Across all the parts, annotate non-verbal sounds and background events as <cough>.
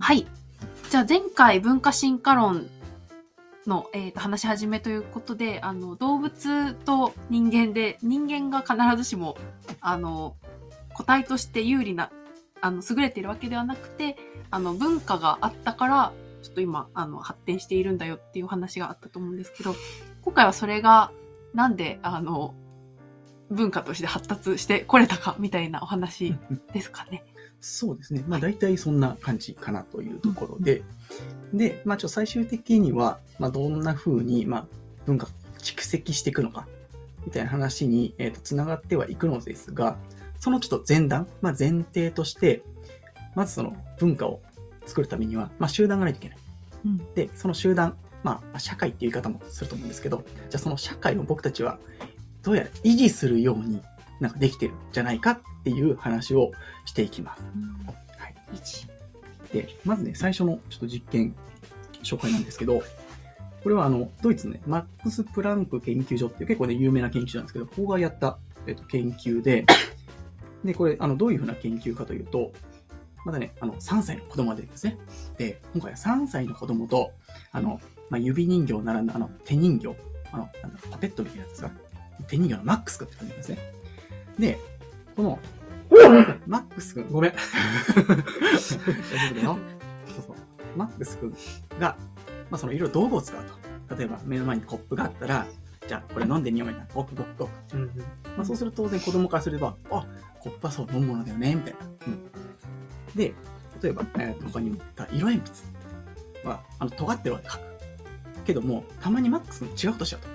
はい。じゃあ前回文化進化論の、えーと話し始めということで、あの、動物と人間で、人間が必ずしも、あの、個体として有利な、あの、優れているわけではなくて、あの、文化があったから、ちょっと今、あの、発展しているんだよっていう話があったと思うんですけど、今回はそれが、なんで、あの、文化として発達してこれたか、みたいなお話ですかね。そうですね。まあ大体そんな感じかなというところで、で、まあちょっと最終的には、まあどんな風に、まあ文化が蓄積していくのか、みたいな話に、えー、と繋がってはいくのですが、そのちょっと前段、まあ前提として、まずその文化を作るためには、まあ集団がないといけない。うんで、その集団、まあ社会っていう言い方もすると思うんですけど、じゃあその社会を僕たちはどうやら維持するようになんかできてるんじゃないかっていう話をしていきます。はい。一で、まずね、最初のちょっと実験紹介なんですけど、これはあの、ドイツのね、マックス・プランク研究所っていう結構ね、有名な研究所なんですけど、ここがやった、えっと、研究で、<coughs> で、これ、あの、どういうふうな研究かというと、まだね、あの、3歳の子供が出てるんですね。で、今回は3歳の子供と、あの、まあ、指人形を並んだ、あの、手人形、あの、パペットみたいなやつですか？手人形のマックス君って感じなんですね。で、この、マックス君、ごめん。大丈夫だよ。そうそう。マックス君が、まあ、そのいろいろ道具を使うと。例えば、目の前にコップがあったら、じゃあ、これ飲んでみようみたいな。ゴクゴクゴク。うんうんまあ、そうすると当然子供からすれば、あ、コップはそう飲むものだよね、みたいな。うん、で、例えば、えーと他にも色鉛筆は、あの、尖ってるわけ書く。けども、たまにマックスの違うことしちゃうと。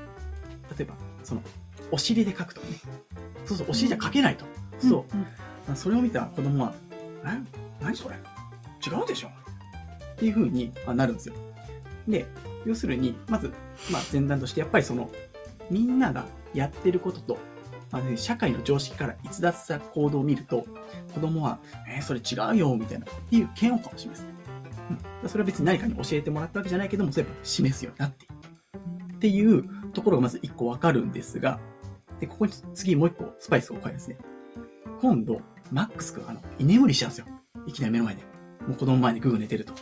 例えば、その、お尻で書くとかね。そうそう、お尻じゃ書けないと。うんそれを見た子供は、え？何それ？違うでしょ？っていう風にあなるんですよ。で、要するに、まず、まあ、前段として、やっぱりその、みんながやってることと、まあね、社会の常識から逸脱した行動を見ると、子供は、えーそれ違うよ、みたいな、っていう嫌悪感を示す。うん、それは別に何かに教えてもらったわけじゃないけども、そうやっぱ示すようになっている。っていうところがまず一個わかるんですが、で、ここに次もう一個スパイスを加えですね。今度、マックス君、あの、居眠りしちゃうんですよ。いきなり目の前で。もう子供前でグーグー寝てると。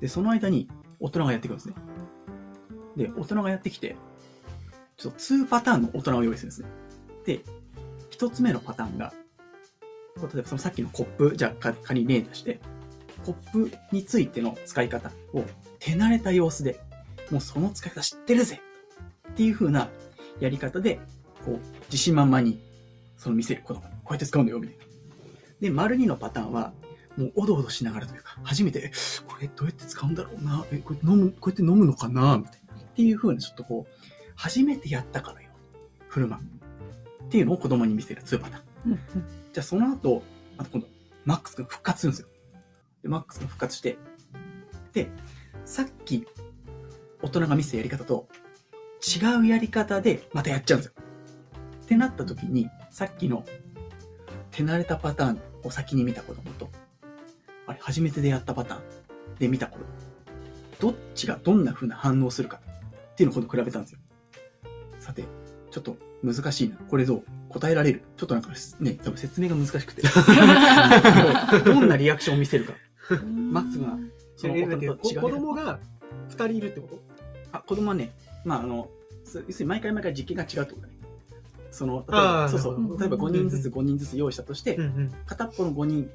で、その間に大人がやってくるんですね。で、大人がやってきて、ちょっと2パターンの大人を用意するんですね。で、一つ目のパターンが、例えばそのさっきのコップ、じゃあか仮に例として、コップについての使い方を手慣れた様子で、もうその使い方知ってるぜっていう風なやり方で、こう、自信満々に、その見せる子供に、うやって使うんだよ、みたいな。で、丸2のパターンは、もうおどおどしながらというか、初めて、えこれどうやって使うんだろうな、え、これ飲む、こうやって飲むのかな、みたいな。っていう風にちょっとこう、初めてやったかのよ振る舞う。っていうのを子供に見せる2パターン。うんじゃあその後、また今度、マックス君復活するんですよ。で、マックス君復活して、で、さっき大人が見せたやり方と違うやり方でまたやっちゃうんですよ。ってなった時に、さっきの手慣れたパターンを先に見た子供と、あれ、初めてでやったパターンで見た子供、どっちがどんな風な反応をするかっていうのを今度比べたんですよ。さて、ちょっと難しいな。これどう答えられる？ちょっとなんかね、多分説明が難しくて。<laughs> どんなリアクションを見せるか。マックスが、その子供が2人いるってこと？あ、子供はね、まあ、あの、す要するに毎回毎回実験が違うってことだね。その、例えば、そうそう、例えば5人ずつ5人ずつ用意したとして、うんうん片っぽの5人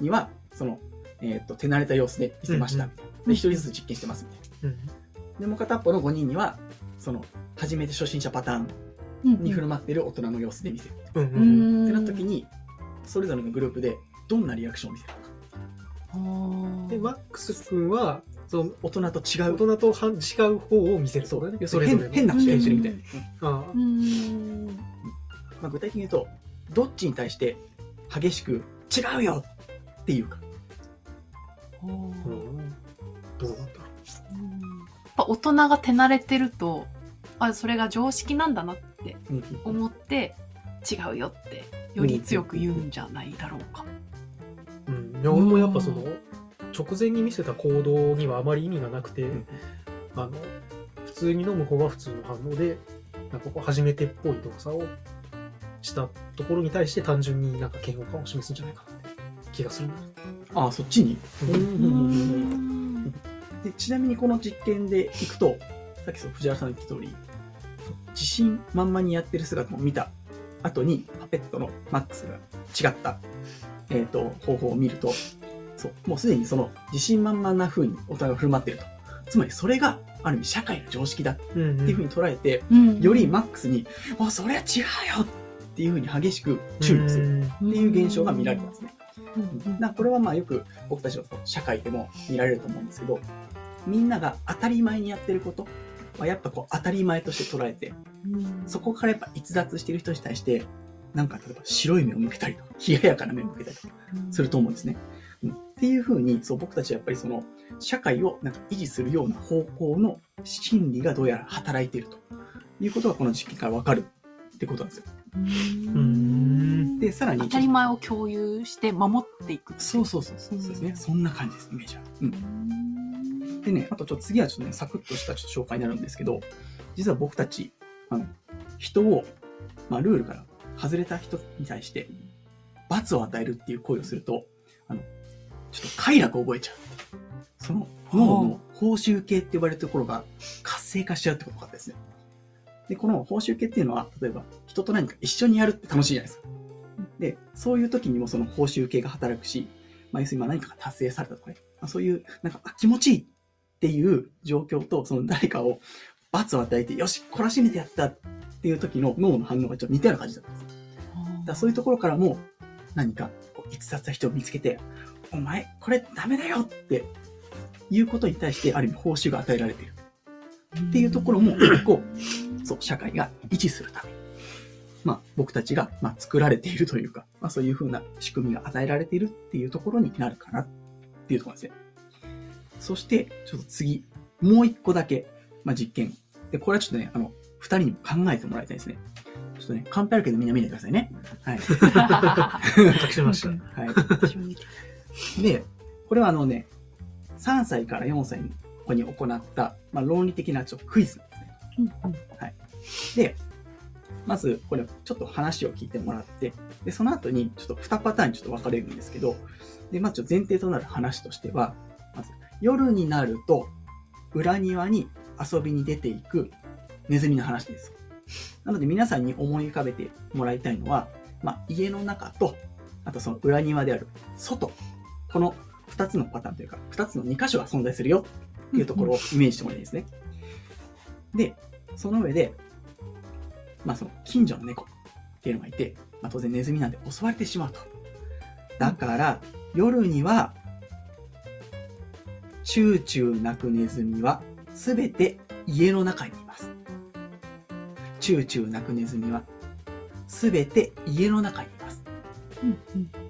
には、その、えっ、と、手慣れた様子で見せました。うんみたいなで、1人ずつ実験してますみたいな。うんで、もう片っぽの5人には、その、初めて初心者パターンうんに振る舞ってる大人の様子で見せる。うんううんんってなった時に、それぞれのグループでどんなリアクションを見せるのか。でマックス君はその大人と違大う。人とは違う方を見せる。ってことだねそれぞれの。変変な人がいるみたいな。うん。あうーん。まあ、具体的に言うと、どっちに対して激しく違うよっていうか。どうなんだろやっぱ大人が手慣れてるとあそれが常識なんだなって思って違うよってより強く言うんじゃないだろうか。う、うん、いや俺もやっぱその直前に見せた行動にはあまり意味がなくて、ん。あの普通に飲む方が普通の反応でなんかこう初めてっぽい動作をしたところに対して単純になんか嫌悪感を示すんじゃないかなって気がするああ、そっちに？でちなみにこの実験でいくと、さっきそう藤原さんの言った通り、自信満々にやってる姿を見た。後に、パペットのマックスが違った、えっ、と、方法を見ると、そう、もうすでにその自信満々な風にお互いが振る舞っていると。つまりそれが、ある意味社会の常識だってうんうんいう風に捉えて、うんよりマックスに、あ、それは違うよっていう風に激しく注意するうんっていう現象が見られたんですね。うんなこれはまあよく僕たちの社会でも見られると思うんですけど、みんなが当たり前にやってることはやっぱこう当たり前として捉えて、うんそこからやっぱ逸脱している人に対して、なんか例えば白い目を向けたりとか、冷ややかな目を向けたりとかすると思うんですね。うん、っていうふうに、そう僕たちはやっぱりその社会をなんか維持するような方向の心理がどうやら働いているということがこの実験からわかるってことなんですよ。うんで、さらに、当たり前を共有して守っていく。そうそうそうそうそうですね。そんな感じです、イメージは。うん。でね、あとちょっと次はちょっとね、サクッとしたちょっと紹介になるんですけど、実は僕たち、あの、人を、まあ、ルールから外れた人に対して、罰を与えるっていう行為をすると、ちょっと快楽を覚えちゃう。その脳の報酬系って呼ばれるところが活性化しちゃうってことがあったですね。で、この報酬系っていうのは、例えば人と何か一緒にやるって楽しいじゃないですか。で、そういう時にもその報酬系が働くし、まあ、要するにまあ何かが達成されたとかね、まあ、そういう、なんか、あ気持ちいいっていう状況と、その誰かを罰を与えて、よし、懲らしめてやったっていう時の脳の反応がちょっと似たような感じだったんですよ。だそういうところからも、何か、こう、逸脱した人を見つけて、お前、これダメだよっていうことに対して、ある意味報酬が与えられている。っていうところも、結構、そう、社会が維持するために、まあ、僕たちが、まあ、作られているというか、まあ、そういうふうな仕組みが与えられているっていうところになるかなっていうところですね。そして、ちょっと次、もう一個だけ、まあ、実験。で、これはちょっとね、あの、二人にも考えてもらいたいですね。ちょっとね、カンペあるけどみんな見ないでくださいね。はい。隠しました。はい。で、これはあのね、3歳から4歳の子に行った、まあ、論理的なちょっとクイズなんですね。うんうんで、まず、これ、ちょっと話を聞いてもらって、で、その後に、ちょっと2パターンにちょっと分かれるんですけど、で、まず、前提となる話としては、まず、夜になると、裏庭に遊びに出ていくネズミの話です。なので、皆さんに思い浮かべてもらいたいのは、まあ、家の中と、あとその裏庭である外、この2つのパターンというか、2つの2箇所が存在するよっていうところをイメージしてもらいたいですね。で、その上で、まあその近所の猫っていうのがいて、まあ当然ネズミなんで襲われてしまうと。だから、夜には、チューチュー鳴くネズミはすべて家の中にいます。チューチュー鳴くネズミはすべて家の中にいます。うんうん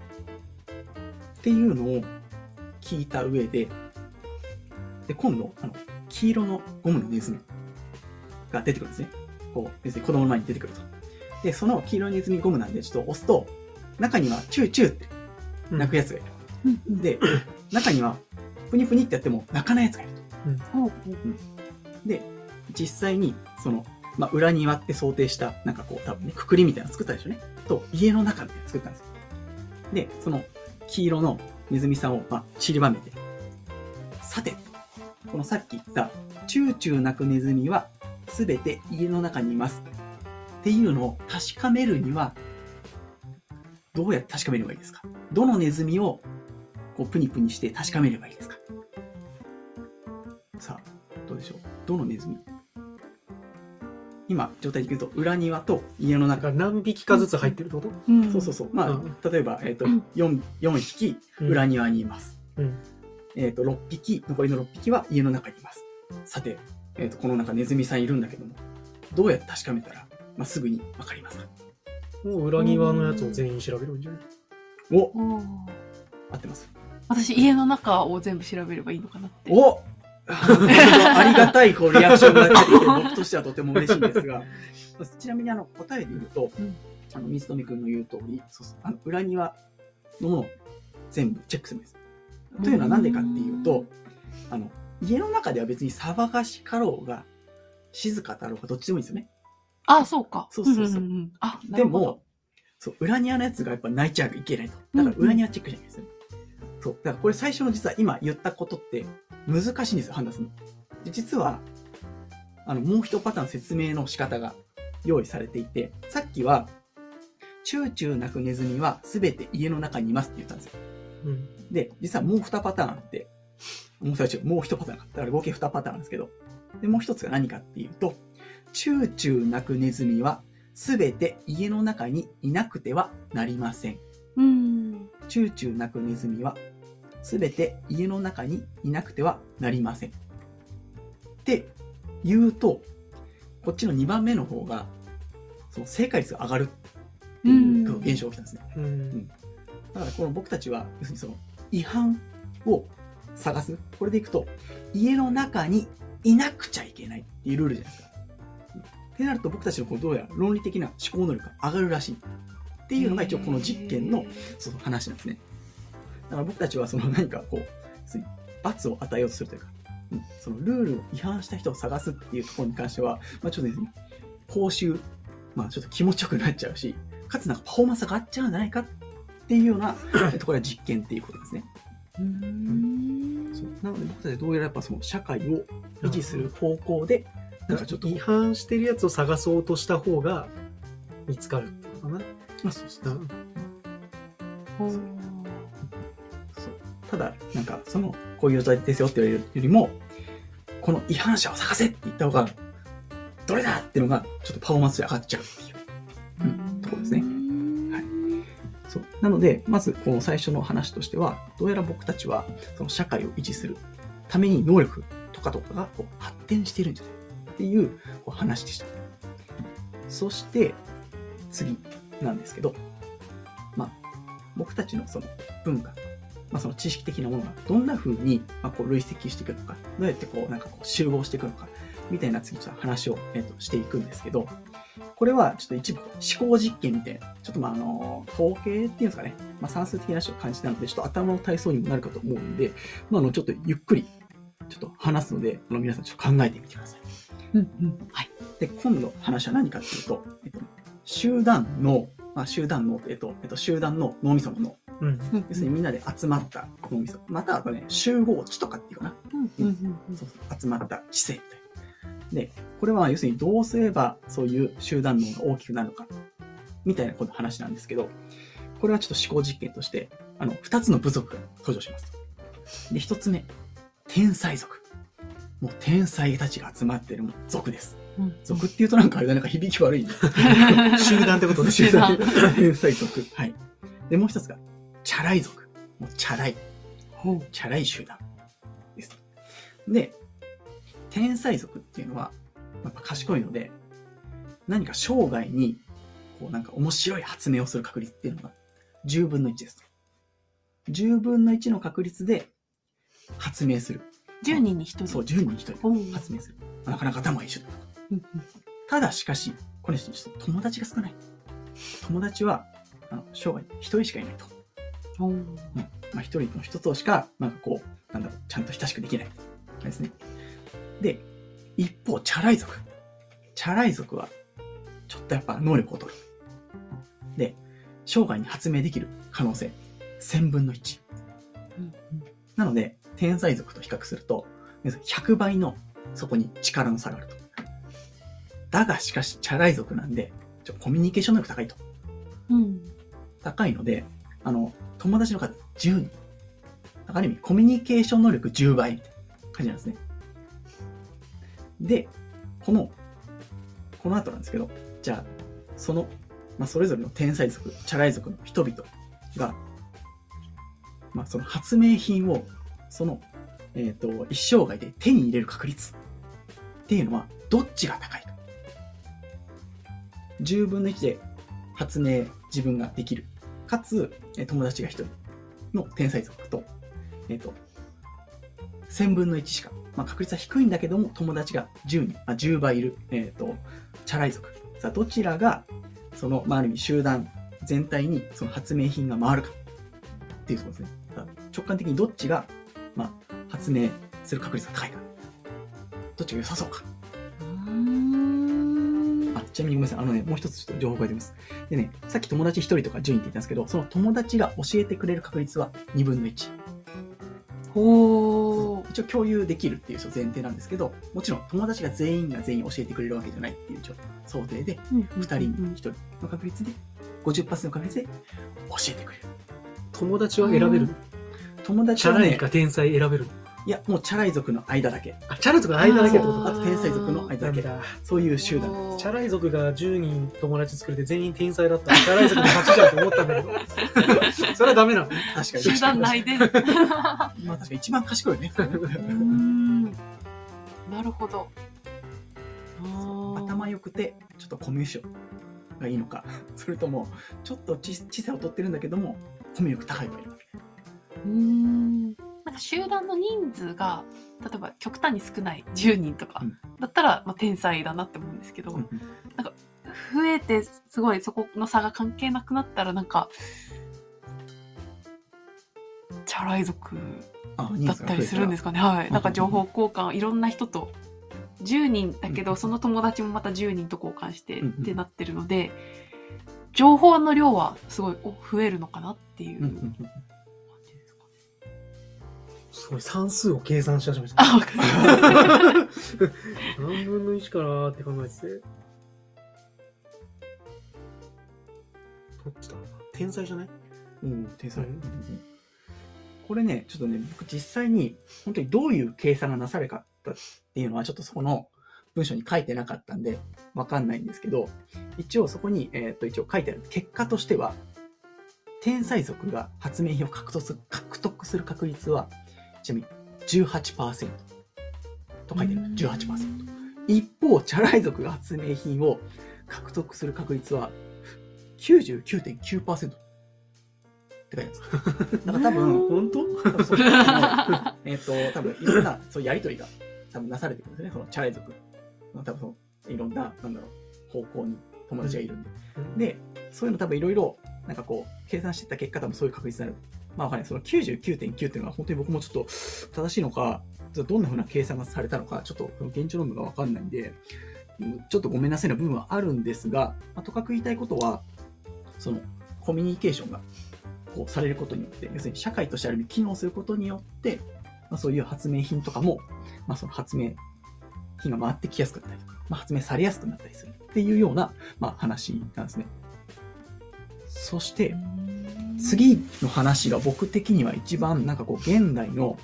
っていうのを聞いた上で、で、今度、あの、黄色のゴムのネズミが出てくるんですね。こう、別に子供の前に出てくると。で、その黄色いネズミゴムなんで、ちょっと押すと、中にはチューチューって鳴くやつがいる。うんうんで、中には、プニプニってやっても鳴かないやつがいると。ほうほうで、実際に、その、まあ、裏庭って想定した、なんかこう、多分ね、くくりみたいなの作ったでしょうね。と、家の中みたいなの作ったんですよ。で、その、黄色のネズミさんを、まあ、散りばめて。さて、このさっき言った、チューチュー鳴くネズミは、すべて家の中にいます。っていうのを確かめるには、どうやって確かめればいいですか？どのネズミを、こう、プニプニして確かめればいいですか？さあ、どうでしょう？どのネズミ今、状態で言うと、裏庭と家の中。何匹かずつ入ってるってこと？うんそうそうそう。まあ、うん例えば、えっ、とうん、4、4匹、裏庭にいます。うん。えっ、と、6匹、残りの6匹は家の中にいます。さて、えっ、と、この中ネズミさんいるんだけども、どうやって確かめたら、まあ、すぐにわかりますか？もう裏庭のやつを全員調べるんじゃない？おおー合ってます。私、家の中を全部調べればいいのかなって。おありがたいこうリアクションが出てきて、僕としてはとても嬉しいんですが、<laughs> ちなみにあの答えで言うと、うんあの水富君の言う通り、そうそうあの裏庭のものを全部チェックするんです。というのは何でかっていうと、あの家の中では別に騒がしかろうが、静かだろうがどっちでもいいんですよね。あ、そうか。そうそうそうんんんあ、なでも、そう裏庭のやつがやっぱ泣いちゃいけないと。だから裏庭チェックじゃないですよね。そう。だからこれ最初の実は今言ったことって難しいんですよ、判断するの。で実は、あの、もう一パターン説明の仕方が用意されていて、さっきは、チューチュー鳴くネズミは全て家の中にいますって言ったんですよ。うん。で、実はもう2パターンあって、もう2もう1パターンあった。だから合計2パターンなんですけど、で、もう一つが何かっていうと、チューチュー鳴くネズミは全て家の中にいなくてはなりません。うん。チューチュー鳴くネズミは全て家の中にいなくてはなりません。って言うと、こっちの2番目の方が、その正解率が上がるっていう現象が起きたんですね。うん。だからこの僕たちは、要するにその違反を探す。これでいくと、家の中にいなくちゃいけないっていうルールじゃないですか。ってなると僕たちのこうどうやら論理的な思考能力が上がるらしい。っていうのが一応この実験のその話なんですね。だから僕たちはその何かこう、罰を与えようとするというか、うんそのルールを違反した人を探すっていうところに関しては、まあちょっとですね、報酬、まあちょっと気持ちよくなっちゃうし、かつなんかパフォーマンスが上がっちゃうんじゃないかっていうような <coughs> ところが実験っていうことですね。うん。そう。なので僕たちはどうやらやっぱその社会を維持する方向で、なんかちょっと、違反してるやつを探そうとした方が見つかるってことかな。まあそうそうそうただ、なんかその、こういう状態ですよって言われるよりも、この違反者を探せって言った方が、どれだっていうのが、ちょっとパフォーマンスで上がっちゃうっていう。うんところですねはいそう。なので、まずこの最初の話としては、どうやら僕たちは、その社会を維持するために能力とかとかがこう発展してるんじゃないっていうこう話でした。そして、次なんですけど、まあ、僕たちのその文化、まあ、その知識的なものがどんな風に、まあ、こう累積していくのか、どうやってこう、なんかこう集合していくのか、みたいな次ちょっと話を、えっとしていくんですけど、これはちょっと一部思考実験みたいな、ちょっとまああの、統計っていうんですかね、まあ、算数的な話を感じたので、ちょっと頭の体操にもなるかと思うんで、まあ、あの、ちょっとゆっくり、ちょっと話すので、あの皆さんちょっと考えてみてください。うんうんはい。で、今度話は何かっていうと、えっと、集団脳、まあ、集団脳、えっと、えっと、集団の脳みその脳。うん。要するにみんなで集まった脳みそ。またはね、集合値とかっていうかな。うんうんうんそうそう集まった知性みたいな。で、これは要するにどうすればそういう集団脳が大きくなるのか、みたいなこの話なんですけど、これはちょっと思考実験として、あの、二つの部族が登場します。で、一つ目、天才族。もう天才たちが集まってる族です。うん族っていうとなんかあれだなんか響き悪いね。<laughs> 集団ってことで集団集。<laughs> 天才族。はい。で、もう一つが、チャラい族。もうチャラい。チャラい集団です。で、天才族っていうのは、やっぱ賢いので、何か生涯に、こうなんか面白い発明をする確率っていうのが10分の1ですと。10分の1の確率で発明する。10人に1人。そう、10人に1人発明する。なかなか頭がいい集団。うんただしかし、これちょっと友達が少ない。友達は、あの生涯1人しかいないと。ほううんまあ、一人の人としか、なんかこう、なんだろう、ちゃんと親しくできない。ですね。で、一方、チャラい族。チャラい族は、ちょっとやっぱ能力を取る。で、生涯に発明できる可能性、1000分の1。うんなので、天才族と比較すると、要するに100倍のそこに力の差があると。だがしかし、チャラい族なんで、ちょコミュニケーション能力高いと。うん高いので、あの、友達の数10人。ある意味、コミュニケーション能力10倍みたいな感じなんですね。で、この、この後なんですけど、じゃあ、その、まあ、それぞれの天才族、チャラい族の人々が、まあ、その発明品を、その、えっ、と、一生涯で手に入れる確率っていうのは、どっちが高いか。10分の1で発明自分ができる。かつ、友達が1人の天才族と、えっ、と、1000分の1しか、まあ、確率は低いんだけども、友達が10人、あ10倍いる、えっ、と、チャラい族。さあ、どちらが、その、まあ、ある意味集団全体にその発明品が回るかっていうところですね。直感的にどっちが、まあ、発明する確率が高いか。どっちが良さそうか。ちなみにごめんなさい。あのね、もう一つちょっと情報が出ます。でね、さっき友達1人とか10人って言ったんですけど、その友達が教えてくれる確率は2分の1。おー。一応共有できるっていう前提なんですけど、もちろん友達が全員が全員教えてくれるわけじゃないっていうちょっと想定で、2人に1人の確率で、50%の確率で教えてくれる。友達は選べる。友達はねチャラいか、天才選べる。いや、もうチャラい族の間だけ。あ、チャラい族の間だけってことあと天才族の間だけ。なんだそういう集団。チャラい族が10人友達作れて全員天才だったら、チャラい族の勝ちじゃんと思ったんだけど。<laughs> それはダメなの。確かに。集団内で。う <laughs> まあ確かに一番賢いよね。<laughs> なるほど。頭良くて、ちょっとコミュ障がいいのか、それとも、ちょっと知知性を取ってるんだけども、コミュ力高いのがいいのか。うーんなんか集団の人数が例えば極端に少ない10人とかうん。だったら、まあ、天才だなって思うんですけど、うん増えてすごいそこの差が関係なくなったらなんかチャラい族だったりするんですすかね。はい。なんか情報交換いろんな人と10人だけうんどその友達もまた10人と交換してってなってるので情報の量はすごいお増えるのかなっていうすごい、算数を計算し始めた。あわかりました何分の1かなーって考えてて。どっちだ天才じゃない？うん、天才。これね、ちょっとね、僕実際に本当にどういう計算がなされかったっていうのはちょっとそこの文章に書いてなかったんで、わかんないんですけど、一応そこに、えっ、と、一応書いてある結果としては、天才族が発明品を獲得する獲得する確率は、ちなみに18%と書いてある。18%。一方、チャラい族が発明品を獲得する確率は99.9%って書いてあるんです。だから多分、<laughs> 本当？<laughs> えっと、多分いろんなそういうやりとりが多分なされてくるんですね。そのチャラい族の多分そのいろんな、なんだろう、方向に友達がいるんで。で、そういうの多分いろいろ、なんかこう、計算してた結果多分そういう確率になる。まあわかんない。その99.9っていうのは本当に僕もちょっと正しいのか、どんな風な計算がされたのか、ちょっと現地論文がわかんないんで、ちょっとごめんなさいな部分はあるんですが、まあ、とかく言いたいことは、そのコミュニケーションがこうされることによって、要するに社会としてある意味機能することによって、まあ、そういう発明品とかも、まあ、その発明品が回ってきやすくなったりとか、まあ、発明されやすくなったりするっていうような、まあ、話なんですね。そして、次の話が僕的には一番なんかこう現代の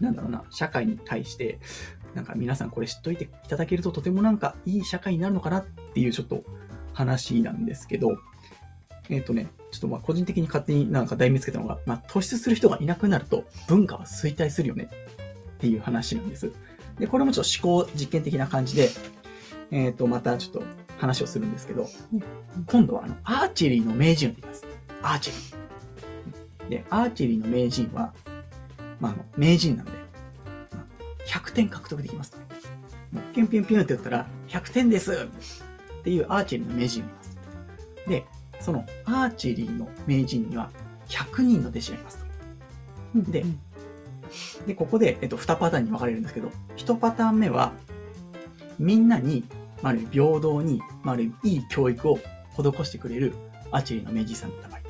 なんだろうな社会に対してなんか皆さんこれ知っといていただけるととてもなんかいい社会になるのかなっていうちょっと話なんですけどえっ、とねちょっとまあ個人的に勝手になんか題名つけたのが、まあ、突出する人がいなくなると文化は衰退するよねっていう話なんです。でこれもちょっと思考実験的な感じでえっ、とまたちょっと話をするんですけど今度はあのアーチェリーの名人を言います。アーチェリーで、アーチェリーの名人は、まあ、あの名人なんで、まあ100点獲得できますと。もうピュンピュンピュンって言ったら、100点ですっていうアーチェリーの名人がいます。で、そのアーチェリーの名人には100人の弟子がいますと。で、で、ここで、えっと、2パターンに分かれるんですけど、1パターン目は、みんなに、まあ、ある平等に、まあ、あるいい教育を施してくれるアーチェリーの名人さんだった場合。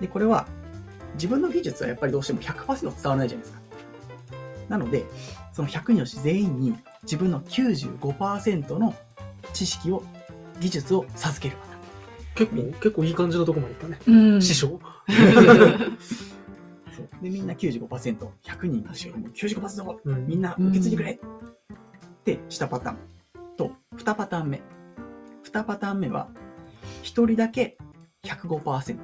で、これは、自分の技術はやっぱりどうしても100%伝わらないじゃないですか。なので、その100人のうち全員に自分の95%の知識を、技術を授ける。結構、結構いい感じのとこまで行ったね。うん。師匠 <laughs> そうで、みんな95%、100人の師匠も95%うんみんな受け継いでくれってしたパターンと、2パターン目。2パターン目は、1人だけ105%。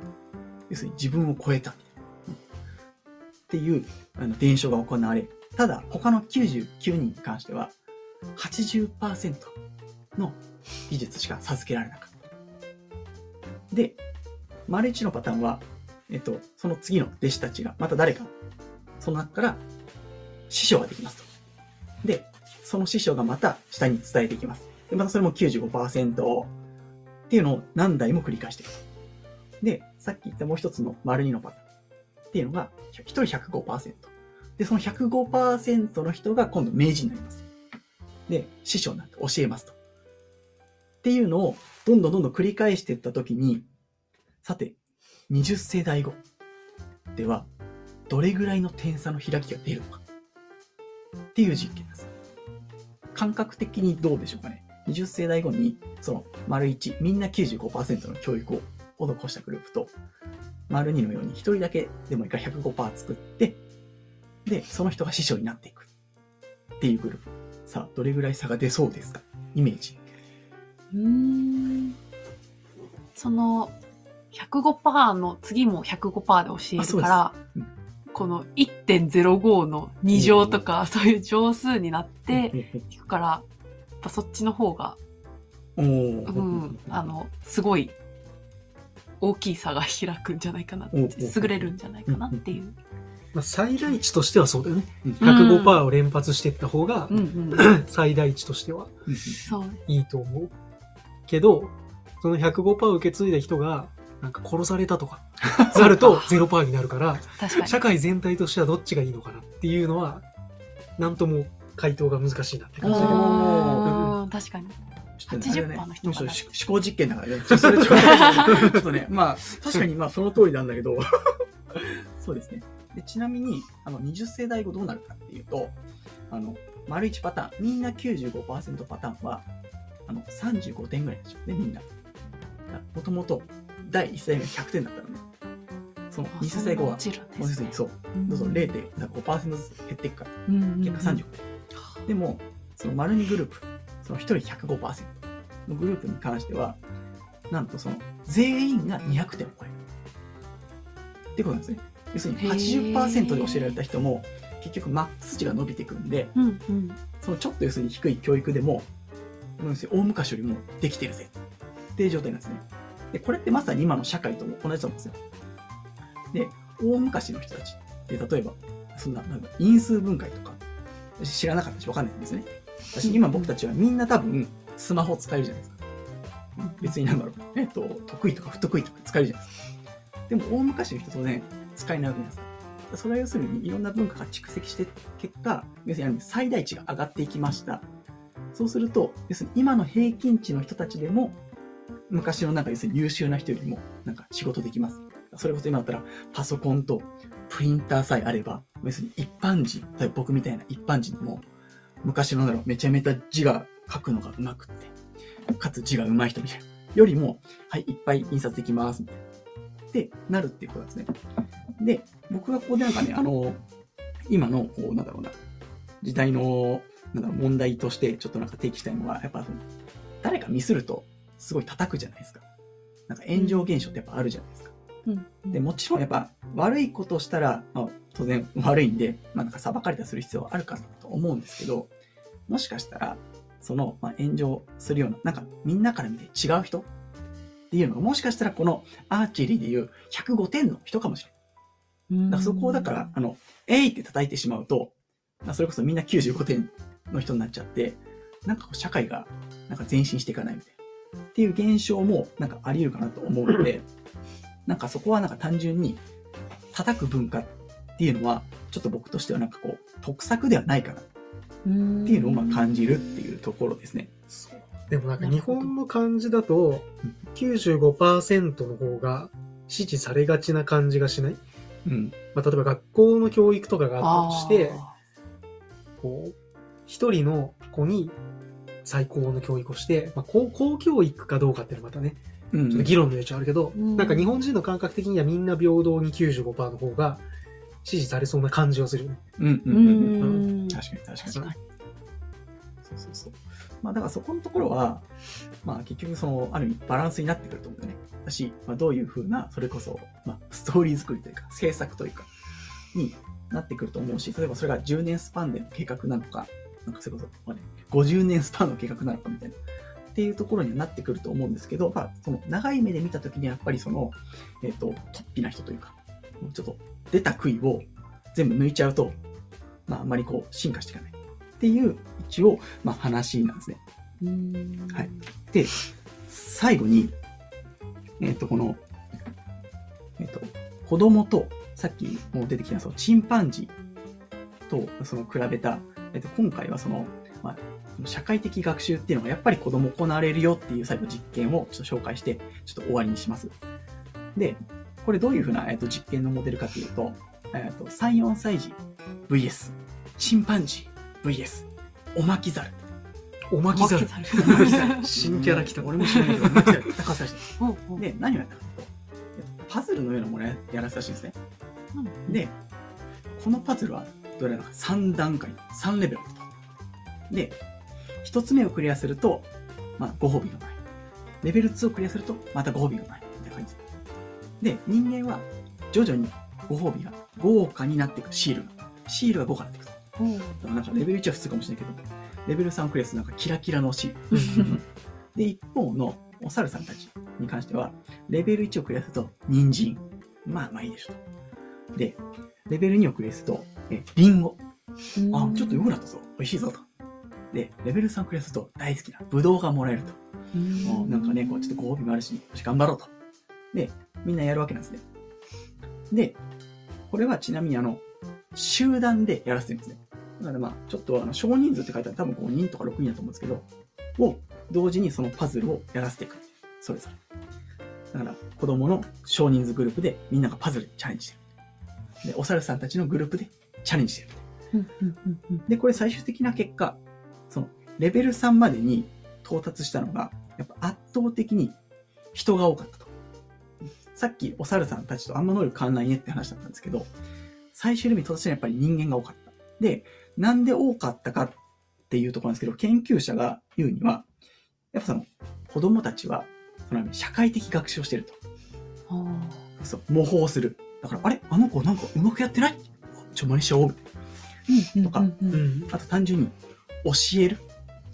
要するに自分を超えた。っていうあの伝承が行われ、ただ他の99人に関しては、80%の技術しか授けられなかった。で、丸一のパターンは、えっと、その次の弟子たちが、また誰か、その中から師匠ができますと。で、その師匠がまた下に伝えていきます。で、またそれも95%っていうのを何代も繰り返していく。で、さっき言ったもう一つの丸二のパターンっていうのが、一人105%。で、その105%の人が今度名人になります。で、師匠になって教えますと。っていうのをどんどんどんどん繰り返していったときに、さて、20世代後では、どれぐらいの点差の開きが出るのか。っていう実験です。感覚的にどうでしょうかね。20世代後に、その、丸1、みんな95%の教育を施したグループと、丸2のように1人だけでもいいから105%作って、で、その人が師匠になっていく。っていうグループ。さあ、どれぐらい差が出そうですか？イメージ。うーん。その、105%の次も105%で教えるからこの1.05の2乗とか、そういう乗数になっていくから、やっぱそっちの方が、うん、あの、すごい、大きい差が開くんじゃないかなって優れるんじゃないかなっていう。まあ、最大値としてはそうだよね。うん105%を連発していった方がう、んうん。<clears throat> 最大値としてはうんそうね。いいと思う。けど、その105%受け継いだ人が、なんか殺されたとか、<laughs> なると0%になるから。社会全体としてはどっちがいいのかなっていうのは、なんとも回答が難しいなって感じだけど。確かに。ちょっとね、あれね80%の人がちょっとし思考実験だからね。<laughs> ちょっとね、<laughs> まあ、確かにまあその通りなんだけど、<laughs> そうですね。でちなみに、あの、20世代後どうなるかっていうと、あの、丸1パターン、みんな95%パターンは、あの、35点ぐらいでしょうね、みんな。もともと、第1世代目は100点だったのね。その20世代後は、もうすでにそう、どうぞ0.5%ずつ減っていくから。結果35点。でも、その丸2グループ、その1人105%のグループに関しては、なんとその全員が200点を超える。ってことなんですね。要するにへー80%で教えられた人も、結局マックス値が伸びていくんで、うんうん。そのちょっと要するに低い教育でも、大昔よりもできてるぜっていう状態なんですね。で、これってまさに今の社会とも同じと思うんですよ。で、大昔の人たちって、例えば、そんな、なんか因数分解とか、知らなかったし分かんないんですね。私、今僕たちはみんな多分、スマホ使えるじゃないですか。別になんだろう、えっと、得意とか不得意とか使えるじゃないですか。でも、大昔の人とね、使えないわけです。それは要するに、いろんな文化が蓄積して、結果、要するに最大値が上がっていきました。そうすると、要するに今の平均値の人たちでも、昔のなんか要するに優秀な人よりも、なんか仕事できます。それこそ今だったら、パソコンとプリンターさえあれば、要するに一般人、例えば僕みたいな一般人でも、昔のだろう、めちゃめちゃ字が書くのが上手くって、かつ字が上手い人みたいな。よりも、はい、いっぱい印刷できます、みたいな。ってなるっていうことですね。で、僕がここでなんかね、あの、今の、こう、なんだろうな、時代の、なんだろう、問題として、ちょっとなんか提起したいのは、やっぱ、その誰かミスると、すごい叩くじゃないですか。なんか炎上現象ってやっぱあるじゃないですか。うんで、もちろんやっぱ悪いことをしたら、まあ、当然悪いんで、まあなんか裁かれたりする必要はあるかと思うんですけど、もしかしたら、その、まあ、炎上するような、なんかみんなから見て違う人っていうのが、もしかしたらこのアーチェリーでいう105点の人かもしれない。だからそこをだから、あの、えいって叩いてしまうと、まあそれこそみんな95点の人になっちゃって、なんかこう社会がなんか前進していかないみたいな。っていう現象もなんかあり得るかなと思うので、<laughs> なんかそこはなんか単純に叩く文化っていうのは、ちょっと僕としてはなんかこう、得策ではないかなっっていうのをまあ感じるっていうところですね。でもなんか日本の漢字だと95%の方が支持されがちな感じがしない、うん。まあ、例えば学校の教育とかがあったとして、あこう、一人の子に最高の教育をして、まあ、公公教育かどうかっていうのはまたね、うん。ちょっと議論の余地あるけど、うん。なんか日本人の感覚的にはみんな平等に95%の方が支持されそうな感じがするよね。うん。う。ん。うんん。確かに確かに。そうそうそう。まあだからそこのところは、まあ結局その、ある意味バランスになってくると思うんだよね。だし、まあどういうふうな、それこそ、まあストーリー作りというか、制作というか、になってくると思うし、例えばそれが10年スパンでの計画なのか、なんかそれこそ、まあね、50年スパンの計画なのかみたいな。っていうところにはなってくると思うんですけど、まあ、その長い目で見たときにはやっぱりその、えっ、と、突飛な人というか、ちょっと出た杭を全部抜いちゃうと、まああんまりこう進化していかない。っていう一応、まあ話なんですね。うんはいで、最後に、えっ、と、この、えっ、と、子供と、さっきも出てきたそのチンパンジーとその比べた、えっ、と、今回はその、まあ、社会的学習っていうのがやっぱり子供行われるよっていう最後実験をちょっと紹介して、ちょっと終わりにします。で、これどういうふうな、えっと実験のモデルかというと、えーと3、4歳児 VS、チンパンジー VS、おまきざる。おまきざる。<laughs> 新キャラ来た。俺も知らないけど、おまきざる戦わせたらしい。<laughs> ほうほうで、何をやったかというと、パズルのようなものをやらせたらしいんですね。うんで、このパズルはどれなのか3段階、3レベルと。で、1つ目をクリアすると、まあ、ご褒美がない。レベル2をクリアすると、またご褒美がない。みたいな感じで。人間は徐々にご褒美が豪華になっていく、シールが。シールが豪華になっていくだからなんかレベル1は普通かもしれないけど、レベル3をクリアするとなんかキラキラのシール。<laughs> で、一方のお猿さんたちに関しては、レベル1をクリアすると、人参。まあまあいいでしょと。で、レベル2をクリアすると、え、リンゴ。あ、ちょっと良くなったぞ。美味しいぞと。で、レベル3をクリアすると、大好きなブドウがもらえると。なんかね、こうちょっとご褒美もあるし、よし頑張ろうと。で、みんなやるわけなんですね。で、これはちなみにあの、集団でやらせてるんですね。だからまあ、ちょっとあの、少人数って書いてある多分5人とか6人だと思うんですけど、を同時にそのパズルをやらせていく。それぞれ。だから、子供の少人数グループでみんながパズルにチャレンジしてる。で、お猿さんたちのグループでチャレンジしてる。で、これ最終的な結果、その、レベル3までに到達したのが、やっぱ圧倒的に人が多かったと。さっきお猿さんたちとあんま能力変わんないねって話だったんですけど、最終レベルに到達したのはやっぱり人間が多かった。で、なんで多かったかっていうところなんですけど、研究者が言うには、やっぱその、子供たちは、その社会的学習をしてると。ほそう、模倣する。だから、あれ？あの子なんかうまくやってない？ちょ、真似しよう。みたいなうとか。あと単純に、教える。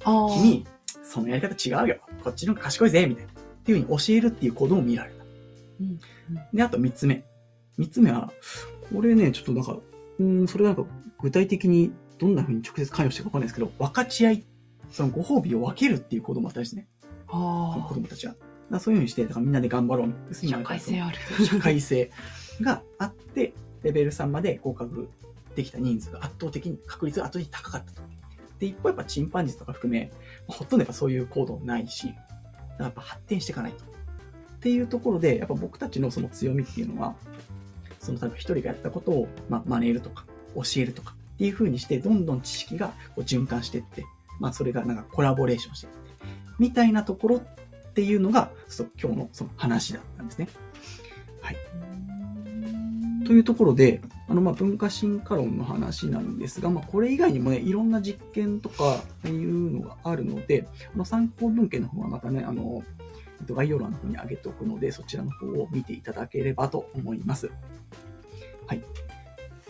君、そのやり方違うよ。こっちの方が賢いぜ、みたいな。っていうふうに教えるっていう行動を見られた。うんで、あと三つ目。三つ目は、これね、ちょっとなんか、うーん、それなんか具体的にどんなふうに直接関与してるかわかんないですけど、分かち合い、そのご褒美を分けるっていう行動もあったんですね。そのあ子供たちは。だそういうふうにして、だからみんなで頑張ろう。要すーるにな社会性ある。社会性があって、レベル3まで合格できた人数が圧倒的に、確率が圧倒的に高かったと。で、一方やっぱチンパンジーとか含め、ほとんどやっぱそういう行動ないし、だからやっぱ発展していかないと。っていうところで、やっぱ僕たちのその強みっていうのは、その多分一人がやったことを、まあ、真似るとか、教えるとかっていう風にして、どんどん知識がこう循環していって、まあそれがなんかコラボレーションしていって、みたいなところっていうのが、そ今日のその話だったんですね。はい。というところで、あの、ま、文化進化論の話なんですが、まあ、これ以外にもね、いろんな実験とかっていうのがあるので、あの参考文献の方はまたね、あの、概要欄の方に上げておくので、そちらの方を見ていただければと思います。はい。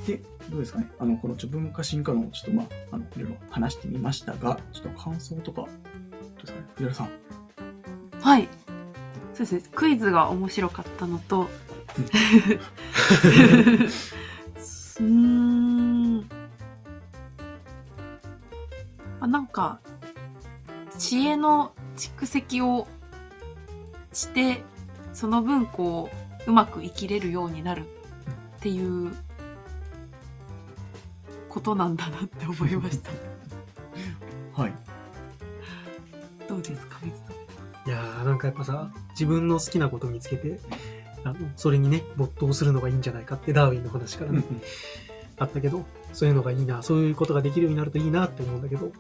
で、どうですかね、あの、この文化進化論をちょっとまあ、あの、いろいろ話してみましたが、ちょっと感想とか、どうですかね、藤原さん。はい。そうですね。クイズが面白かったのと、う <laughs> ーん。あなんか、知恵の蓄積をして、その分こう、うまく生きれるようになるっていうことなんだなって思いました。<laughs> はい。どうですか、いやーなんかやっぱさ、自分の好きなこと見つけて、あの、それにね、没頭するのがいいんじゃないかってダーウィンの話からね、あったけど、そういうのがいいな、そういうことができるようになるといいなって思うんだけど、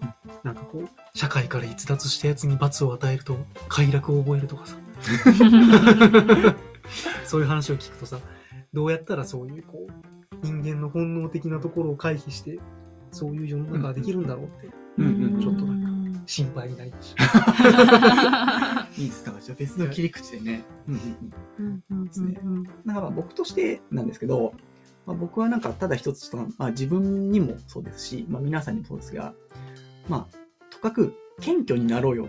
なんかこう、社会から逸脱したやつに罰を与えると快楽を覚えるとかさ、<laughs> そういう話を聞くとさ、どうやったらそういうこう、人間の本能的なところを回避して、そういう世の中ができるんだろうってうんうんちょっとなんかん心配になりました。<laughs> いいです。だから、じゃあ別の切り口でね。だからまあ僕としてなんですけど、まあ、僕はなんかただ一つちょっと、まあ、自分にもそうですし、まあ、皆さんにもそうですが、まあ、とかく謙虚になろうよ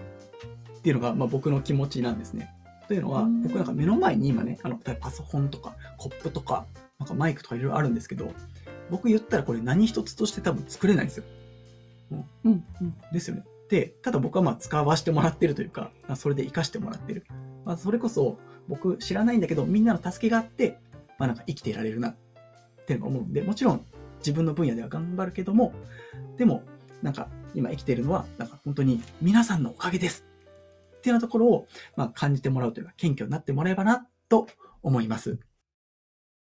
っていうのが、まあ、僕の気持ちなんですね。というのは、うん僕なんか目の前に今ね、あの、パソコンとかコップとか、なんかマイクとかいろいろあるんですけど、僕言ったらこれ何一つとして多分作れないんですよ。うんうんですよね。で、ただ僕はまあ使わせてもらってるというか、まあそれで活かしてもらってる。まあそれこそ僕知らないんだけど、みんなの助けがあって、まあなんか生きていられるなっていうのが思うんで、もちろん自分の分野では頑張るけども、でもなんか今生きているのは、なんか本当に皆さんのおかげですっていうようなところを、まあ感じてもらうというか、謙虚になってもらえばなと思います。